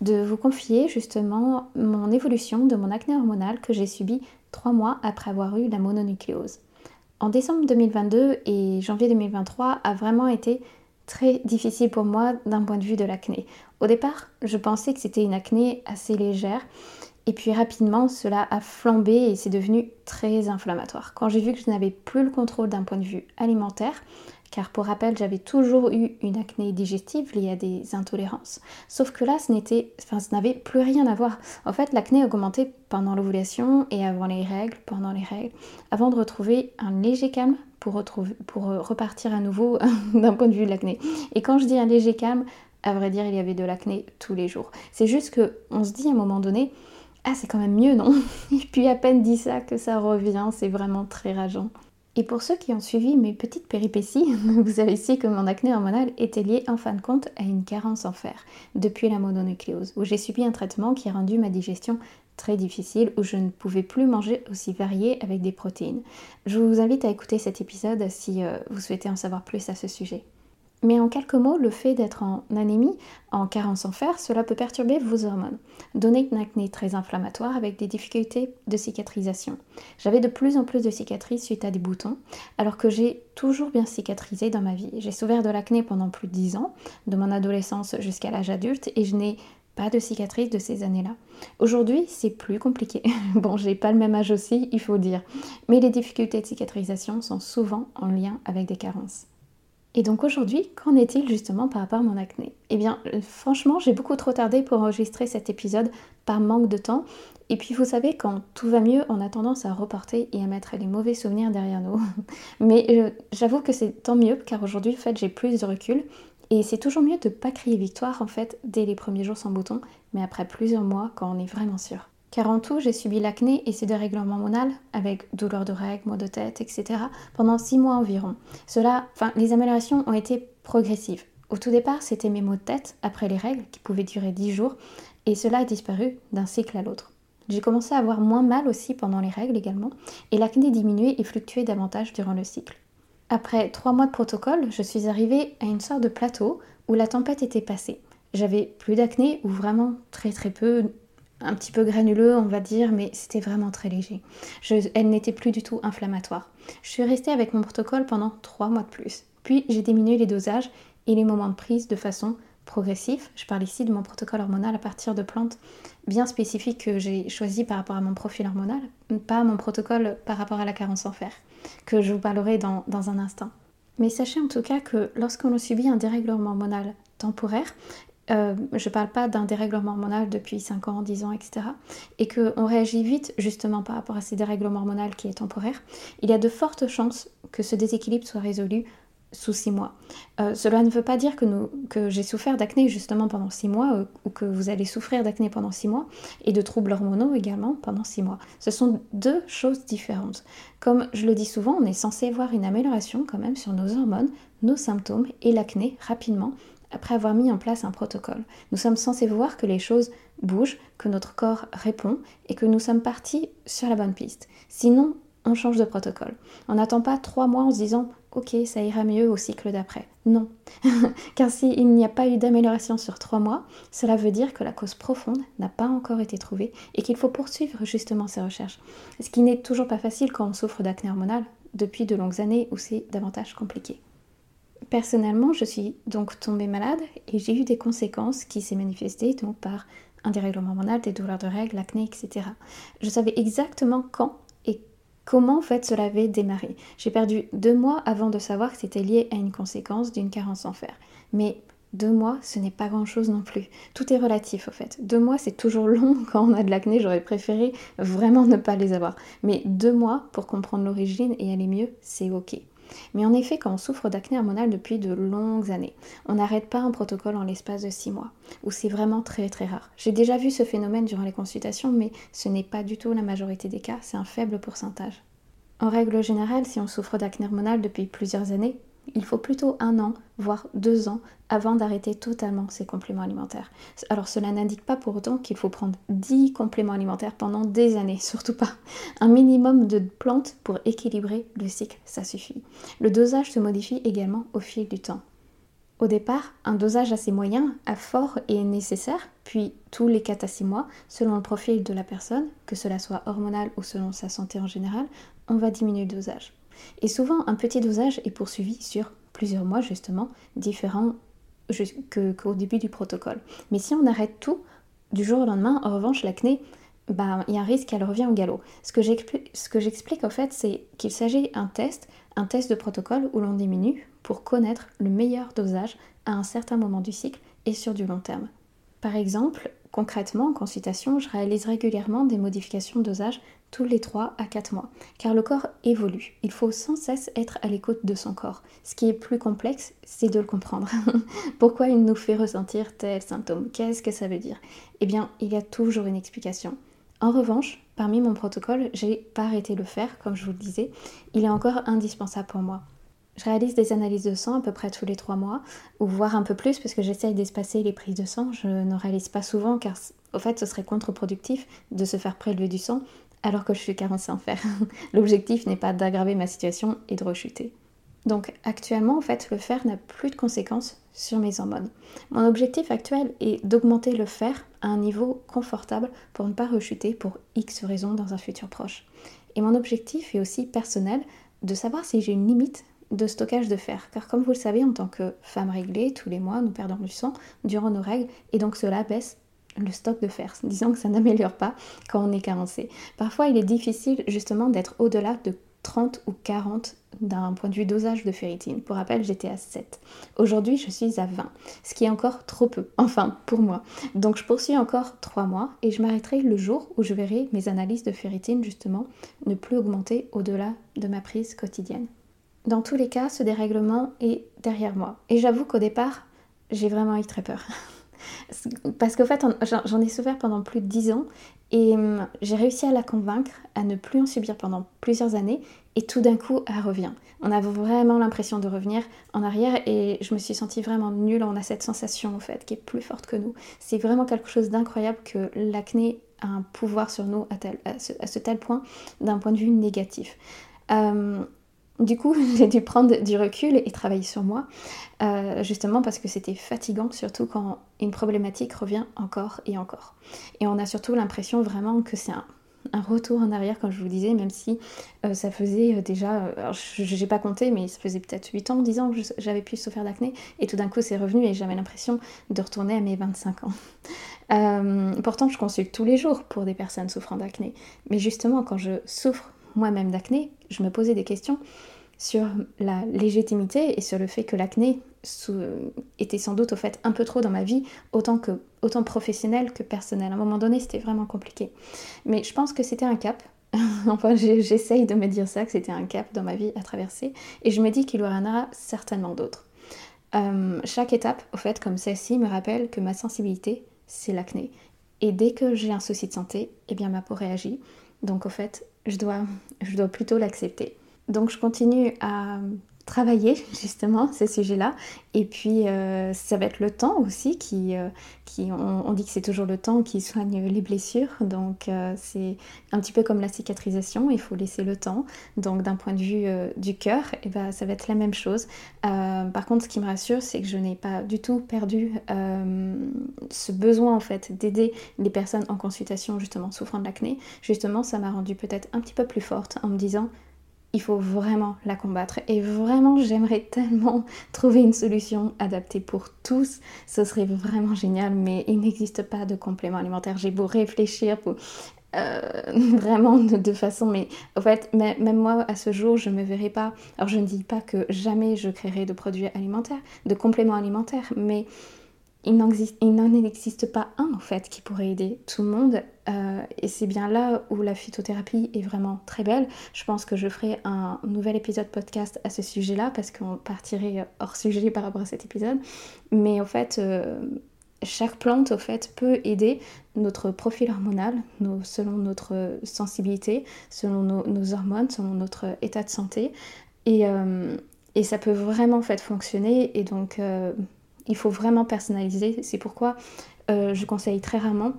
de vous confier justement mon évolution de mon acné hormonal que j'ai subi trois mois après avoir eu la mononucléose. En décembre 2022 et janvier 2023 a vraiment été très difficile pour moi d'un point de vue de l'acné. Au départ, je pensais que c'était une acné assez légère et puis rapidement cela a flambé et c'est devenu très inflammatoire. Quand j'ai vu que je n'avais plus le contrôle d'un point de vue alimentaire, car pour rappel, j'avais toujours eu une acné digestive liée à des intolérances. Sauf que là, ce n'était, enfin, ça n'avait plus rien à voir. En fait, l'acné augmentait pendant l'ovulation et avant les règles, pendant les règles, avant de retrouver un léger calme pour, retrouver, pour repartir à nouveau d'un point de vue de l'acné. Et quand je dis un léger calme, à vrai dire, il y avait de l'acné tous les jours. C'est juste que on se dit à un moment donné, ah c'est quand même mieux, non Et puis à peine dit ça que ça revient, c'est vraiment très rageant. Et pour ceux qui ont suivi mes petites péripéties, vous avez su que mon acné hormonal était lié en fin de compte à une carence en fer depuis la mononucléose, où j'ai subi un traitement qui a rendu ma digestion très difficile, où je ne pouvais plus manger aussi varié avec des protéines. Je vous invite à écouter cet épisode si euh, vous souhaitez en savoir plus à ce sujet. Mais en quelques mots, le fait d'être en anémie, en carence en fer, cela peut perturber vos hormones, donner une acné très inflammatoire avec des difficultés de cicatrisation. J'avais de plus en plus de cicatrices suite à des boutons, alors que j'ai toujours bien cicatrisé dans ma vie. J'ai souffert de l'acné pendant plus de 10 ans, de mon adolescence jusqu'à l'âge adulte, et je n'ai pas de cicatrices de ces années-là. Aujourd'hui, c'est plus compliqué. bon, j'ai pas le même âge aussi, il faut dire. Mais les difficultés de cicatrisation sont souvent en lien avec des carences. Et donc aujourd'hui, qu'en est-il justement par rapport à mon acné? Eh bien, euh, franchement, j'ai beaucoup trop tardé pour enregistrer cet épisode par manque de temps. Et puis, vous savez, quand tout va mieux, on a tendance à reporter et à mettre les mauvais souvenirs derrière nous. Mais euh, j'avoue que c'est tant mieux, car aujourd'hui, en fait, j'ai plus de recul. Et c'est toujours mieux de ne pas crier victoire, en fait, dès les premiers jours sans bouton, mais après plusieurs mois, quand on est vraiment sûr. Car en tout, j'ai subi l'acné et ses dérèglements hormonaux avec douleurs de règles, maux de tête, etc. pendant six mois environ. Cela, enfin, les améliorations ont été progressives. Au tout départ, c'était mes maux de tête après les règles qui pouvaient durer 10 jours et cela a disparu d'un cycle à l'autre. J'ai commencé à avoir moins mal aussi pendant les règles également et l'acné diminuait et fluctuait davantage durant le cycle. Après trois mois de protocole, je suis arrivée à une sorte de plateau où la tempête était passée. J'avais plus d'acné ou vraiment très très peu, un petit peu granuleux, on va dire, mais c'était vraiment très léger. elle n'était plus du tout inflammatoire. Je suis restée avec mon protocole pendant trois mois de plus. Puis j'ai diminué les dosages et les moments de prise de façon progressive. Je parle ici de mon protocole hormonal à partir de plantes bien spécifiques que j'ai choisies par rapport à mon profil hormonal, pas mon protocole par rapport à la carence en fer, que je vous parlerai dans, dans un instant. Mais sachez en tout cas que lorsqu'on subit un dérèglement hormonal temporaire, euh, je ne parle pas d'un dérèglement hormonal depuis 5 ans, 10 ans, etc. Et qu'on réagit vite justement par rapport à ces dérèglements hormonaux qui est temporaire, il y a de fortes chances que ce déséquilibre soit résolu sous 6 mois. Euh, cela ne veut pas dire que, j'ai souffert d'acné justement pendant 6 mois euh, ou que vous allez souffrir d'acné pendant 6 mois et de troubles hormonaux également pendant 6 mois. Ce sont deux choses différentes. Comme je le dis souvent, on est censé avoir une amélioration quand même sur nos hormones, nos symptômes et l'acné rapidement après avoir mis en place un protocole. Nous sommes censés voir que les choses bougent, que notre corps répond et que nous sommes partis sur la bonne piste. Sinon, on change de protocole. On n'attend pas trois mois en se disant ok, ça ira mieux au cycle d'après. Non. Car s'il n'y a pas eu d'amélioration sur trois mois, cela veut dire que la cause profonde n'a pas encore été trouvée et qu'il faut poursuivre justement ces recherches. Ce qui n'est toujours pas facile quand on souffre d'acné hormonal depuis de longues années où c'est davantage compliqué. Personnellement, je suis donc tombée malade et j'ai eu des conséquences qui s'est manifestées donc par un dérèglement hormonal, des douleurs de règles, l'acné, etc. Je savais exactement quand et comment en fait cela avait démarré. J'ai perdu deux mois avant de savoir que c'était lié à une conséquence d'une carence en fer. Mais deux mois, ce n'est pas grand-chose non plus. Tout est relatif au fait. Deux mois, c'est toujours long quand on a de l'acné. J'aurais préféré vraiment ne pas les avoir. Mais deux mois pour comprendre l'origine et aller mieux, c'est ok. Mais en effet, quand on souffre d'acné hormonal depuis de longues années, on n'arrête pas un protocole en l'espace de 6 mois, ou c'est vraiment très très rare. J'ai déjà vu ce phénomène durant les consultations, mais ce n'est pas du tout la majorité des cas, c'est un faible pourcentage. En règle générale, si on souffre d'acné hormonal depuis plusieurs années, il faut plutôt un an, voire deux ans, avant d'arrêter totalement ces compléments alimentaires. Alors cela n'indique pas pour autant qu'il faut prendre 10 compléments alimentaires pendant des années, surtout pas. Un minimum de plantes pour équilibrer le cycle, ça suffit. Le dosage se modifie également au fil du temps. Au départ, un dosage assez moyen à fort est nécessaire, puis tous les 4 à 6 mois, selon le profil de la personne, que cela soit hormonal ou selon sa santé en général, on va diminuer le dosage. Et souvent, un petit dosage est poursuivi sur plusieurs mois, justement, différents qu'au début du protocole. Mais si on arrête tout du jour au lendemain, en revanche, l'acné, bah, il y a un risque qu'elle revient au galop. Ce que j'explique en fait, c'est qu'il s'agit d'un test, un test de protocole où l'on diminue pour connaître le meilleur dosage à un certain moment du cycle et sur du long terme. Par exemple, concrètement, en consultation, je réalise régulièrement des modifications de dosage tous les 3 à 4 mois, car le corps évolue. Il faut sans cesse être à l'écoute de son corps. Ce qui est plus complexe, c'est de le comprendre. Pourquoi il nous fait ressentir tel symptôme Qu'est-ce que ça veut dire? Eh bien, il y a toujours une explication. En revanche, parmi mon protocole, j'ai pas arrêté de le faire, comme je vous le disais. Il est encore indispensable pour moi. Je réalise des analyses de sang à peu près tous les 3 mois, ou voire un peu plus, parce que j'essaye d'espacer les prises de sang. Je ne réalise pas souvent, car au fait, ce serait contre-productif de se faire prélever du sang alors que je suis carencée en fer. L'objectif n'est pas d'aggraver ma situation et de rechuter. Donc actuellement, en fait, le fer n'a plus de conséquences sur mes hormones. Mon objectif actuel est d'augmenter le fer à un niveau confortable pour ne pas rechuter pour X raisons dans un futur proche. Et mon objectif est aussi personnel de savoir si j'ai une limite de stockage de fer. Car comme vous le savez, en tant que femme réglée, tous les mois, nous perdons du sang durant nos règles et donc cela baisse le stock de fer. Disons que ça n'améliore pas quand on est carencé. Parfois, il est difficile justement d'être au-delà de 30 ou 40 d'un point de vue dosage de ferritine. Pour rappel, j'étais à 7. Aujourd'hui, je suis à 20, ce qui est encore trop peu, enfin pour moi. Donc je poursuis encore 3 mois et je m'arrêterai le jour où je verrai mes analyses de ferritine justement ne plus augmenter au-delà de ma prise quotidienne. Dans tous les cas, ce dérèglement est derrière moi. Et j'avoue qu'au départ, j'ai vraiment eu très peur. Parce qu'au fait, j'en ai souffert pendant plus de 10 ans et hum, j'ai réussi à la convaincre à ne plus en subir pendant plusieurs années et tout d'un coup, elle revient. On a vraiment l'impression de revenir en arrière et je me suis sentie vraiment nulle. On a cette sensation en fait qui est plus forte que nous. C'est vraiment quelque chose d'incroyable que l'acné a un pouvoir sur nous à, ce, tel point d'un point de vue négatif. Hum, du coup, j'ai dû prendre du recul et travailler sur moi, euh, justement parce que c'était fatigant, surtout quand une problématique revient encore et encore. Et on a surtout l'impression vraiment que c'est un, retour en arrière, comme je vous disais, même si euh, ça faisait euh, déjà, je n'ai pas compté, mais ça faisait peut-être 8 ans, 10 ans que j'avais pu souffrir d'acné, et tout d'un coup c'est revenu et j'avais l'impression de retourner à mes 25 ans. pourtant, je consulte tous les jours pour des personnes souffrant d'acné, mais justement, quand je souffre moi-même d'acné, je me posais des questions sur la légitimité et sur le fait que l'acné était sans doute au fait un peu trop dans ma vie, autant, que, autant professionnel que personnel. À un moment donné, c'était vraiment compliqué. Mais je pense que c'était un cap. enfin, j'essaye de me dire ça, que c'était un cap dans ma vie à traverser. Et je me dis qu'il y en aura certainement d'autres. Euh, chaque étape, au fait, comme celle-ci, me rappelle que ma sensibilité, c'est l'acné. Et dès que j'ai un souci de santé, eh bien ma peau réagit. Donc au fait, je dois, je dois plutôt l'accepter. Donc je continue à travailler justement ces sujets-là. Et puis euh, ça va être le temps aussi qui, euh, on, dit que c'est toujours le temps qui soigne les blessures. Donc euh, c'est un petit peu comme la cicatrisation, il faut laisser le temps. Donc d'un point de vue du cœur, et eh ben, ça va être la même chose. par contre, ce qui me rassure, c'est que je n'ai pas du tout perdu ce besoin en fait d'aider les personnes en consultation justement souffrant de l'acné. Justement, ça m'a rendu peut-être un petit peu plus forte en me disant il faut vraiment la combattre. Et vraiment, j'aimerais tellement trouver une solution adaptée pour tous. Ce serait vraiment génial, mais il n'existe pas de complément alimentaire. J'ai beau réfléchir pour... Euh, vraiment de, façon mais en fait même moi à ce jour je me verrai pas alors je ne dis pas que jamais je créerai de produits alimentaires de compléments alimentaires mais il n'en existe pas un en fait qui pourrait aider tout le monde euh, et c'est bien là où la phytothérapie est vraiment très belle. Je pense que je ferai un nouvel épisode podcast à ce sujet-là parce qu'on partirait hors sujet par rapport à cet épisode. Mais en fait, euh, chaque plante au fait peut aider notre profil hormonal selon notre sensibilité, selon nos, hormones, selon notre état de santé. Et, euh, et ça peut vraiment en fait fonctionner et donc il faut vraiment personnaliser. C'est pourquoi euh, je conseille très rarement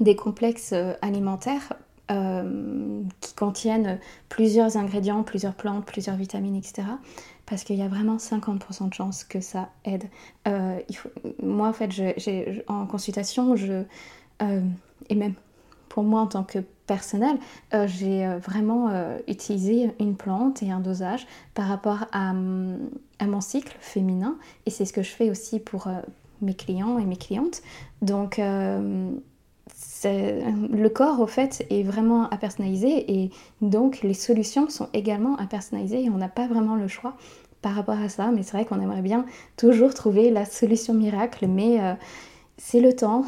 des complexes euh, alimentaires euh, qui contiennent plusieurs ingrédients, plusieurs plantes, plusieurs vitamines, etc. Parce qu'il y a vraiment 50% de chances que ça aide. Moi, en fait, en consultation, et même pour moi en tant que personnel, euh, j'ai euh, vraiment euh, utilisé une plante et un dosage par rapport à, mon cycle féminin. Et c'est ce que je fais aussi pour mes clients et mes clientes. Donc le corps au fait est vraiment à personnaliser. Et donc les solutions sont également à personnaliser. Et on n'a pas vraiment le choix par rapport à ça. Mais c'est vrai qu'on aimerait bien toujours trouver la solution miracle. Mais c'est le temps,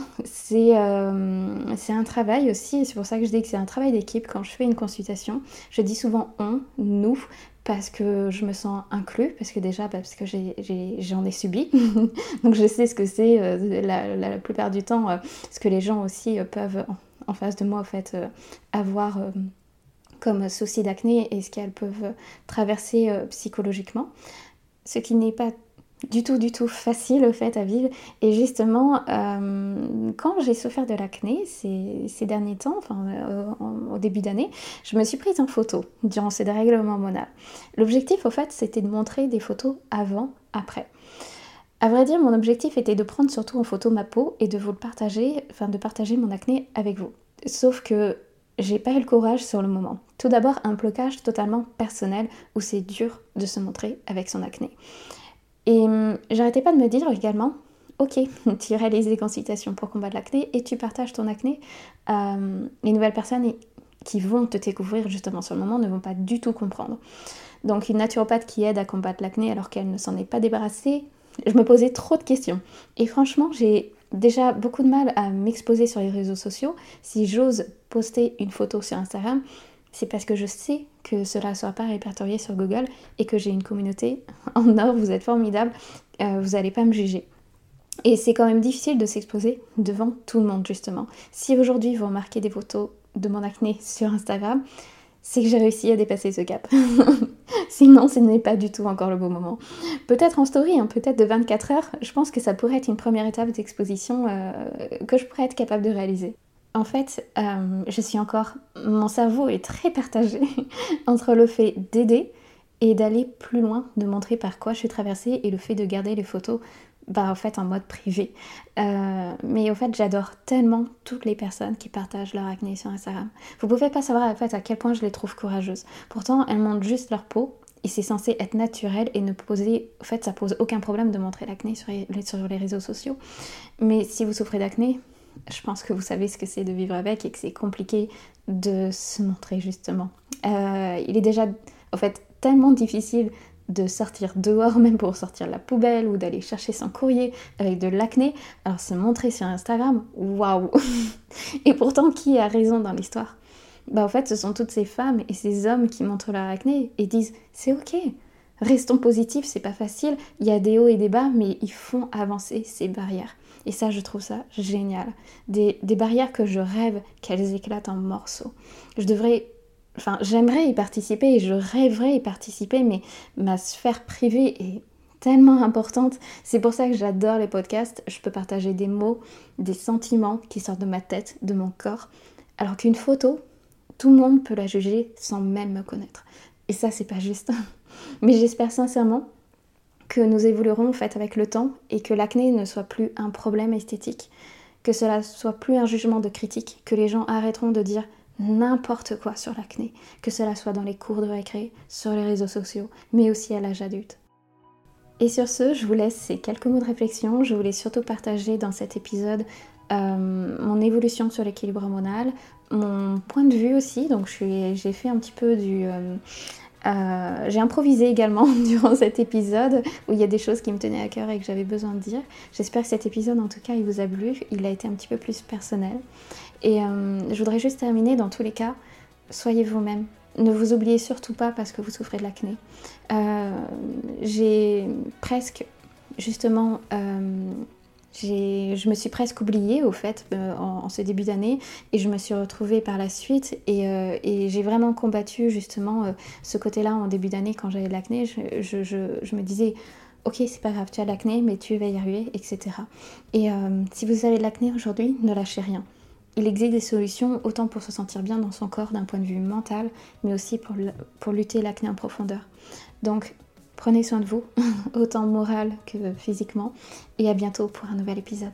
euh, c'est un travail aussi, c'est pour ça que je dis que c'est un travail d'équipe quand je fais une consultation. Je dis souvent on, nous, parce que je me sens inclus, parce que déjà, bah, parce que j'en ai, subi, donc je sais ce que c'est euh, la, plupart du temps, euh, ce que les gens aussi peuvent en, face de moi en fait avoir comme souci d'acné et ce qu'elles peuvent traverser psychologiquement. Ce qui n'est pas du tout, du tout facile au fait à vivre. Et justement, euh, quand j'ai souffert de l'acné ces, derniers temps, enfin euh, au début d'année, je me suis prise en photo durant ces dérèglements hormonal. L'objectif au fait, c'était de montrer des photos avant, après. À vrai dire, mon objectif était de prendre surtout en photo ma peau et de vous le partager, enfin de partager mon acné avec vous. Sauf que j'ai pas eu le courage sur le moment. Tout d'abord, un blocage totalement personnel où c'est dur de se montrer avec son acné. Et hum, j'arrêtais pas de me dire également, ok, tu réalises des consultations pour combattre l'acné et tu partages ton acné. Euh, les nouvelles personnes qui vont te découvrir justement sur le moment ne vont pas du tout comprendre. Donc une naturopathe qui aide à combattre l'acné alors qu'elle ne s'en est pas débarrassée, je me posais trop de questions. Et franchement, j'ai déjà beaucoup de mal à m'exposer sur les réseaux sociaux. Si j'ose poster une photo sur Instagram, c'est parce que je sais que cela ne sera pas répertorié sur Google et que j'ai une communauté en or, vous êtes formidable, euh, vous n'allez pas me juger. Et c'est quand même difficile de s'exposer devant tout le monde justement. Si aujourd'hui vous remarquez des photos de mon acné sur Instagram, c'est que j'ai réussi à dépasser ce cap. Sinon, ce n'est pas du tout encore le bon moment. Peut-être en story, hein, peut-être de 24 heures, je pense que ça pourrait être une première étape d'exposition euh, que je pourrais être capable de réaliser. En fait, euh, je suis encore. Mon cerveau est très partagé entre le fait d'aider et d'aller plus loin, de montrer par quoi je suis traversée et le fait de garder les photos bah, en fait en mode privé. Euh, mais au fait, j'adore tellement toutes les personnes qui partagent leur acné sur Instagram. Vous pouvez pas savoir en à quel point je les trouve courageuses. Pourtant, elles montrent juste leur peau et c'est censé être naturel et ne poser. En fait, ça pose aucun problème de montrer l'acné sur les réseaux sociaux. Mais si vous souffrez d'acné, je pense que vous savez ce que c'est de vivre avec et que c'est compliqué de se montrer justement. Euh, il est déjà en fait tellement difficile de sortir dehors même pour sortir la poubelle ou d'aller chercher son courrier avec de l'acné. Alors se montrer sur Instagram, waouh Et pourtant qui a raison dans l'histoire? Bah en fait ce sont toutes ces femmes et ces hommes qui montrent leur acné et disent c'est ok, restons positifs, c'est pas facile, il y a des hauts et des bas mais ils font avancer ces barrières. Et ça, je trouve ça génial. Des, barrières que je rêve qu'elles éclatent en morceaux. Je devrais enfin j'aimerais y participer et je rêverais y participer, mais ma sphère privée est tellement importante. C'est pour ça que j'adore les podcasts. Je peux partager des mots, des sentiments qui sortent de ma tête, de mon corps. Alors qu'une photo, tout le monde peut la juger sans même me connaître. Et ça, c'est pas juste. Mais j'espère sincèrement que nous évoluerons en fait avec le temps et que l'acné ne soit plus un problème esthétique, que cela soit plus un jugement de critique, que les gens arrêteront de dire n'importe quoi sur l'acné, que cela soit dans les cours de récré, sur les réseaux sociaux, mais aussi à l'âge adulte. Et sur ce, je vous laisse ces quelques mots de réflexion. Je voulais surtout partager dans cet épisode euh, mon évolution sur l'équilibre hormonal, mon point de vue aussi. Donc j'ai fait un petit peu du... Euh, Euh, j'ai improvisé également durant cet épisode où il y a des choses qui me tenaient à cœur et que j'avais besoin de dire. J'espère que cet épisode, en tout cas, il vous a plu. Il a été un petit peu plus personnel. Et euh, je voudrais juste terminer, dans tous les cas, soyez vous-même. Ne vous oubliez surtout pas parce que vous souffrez de l'acné. Euh, j'ai presque, justement, je me suis presque oubliée au fait euh, en, ce début d'année et je me suis retrouvée par la suite et, euh, j'ai vraiment combattu justement euh, ce côté-là en début d'année quand j'avais de l'acné. Je, me disais ok c'est pas grave tu as l'acné mais tu vas y arriver etc. Et si vous avez de l'acné aujourd'hui ne lâchez rien. Il existe des solutions autant pour se sentir bien dans son corps d'un point de vue mental mais aussi pour, pour lutter l'acné en profondeur. Donc Prenez soin de vous, autant moral que physiquement, et à bientôt pour un nouvel épisode.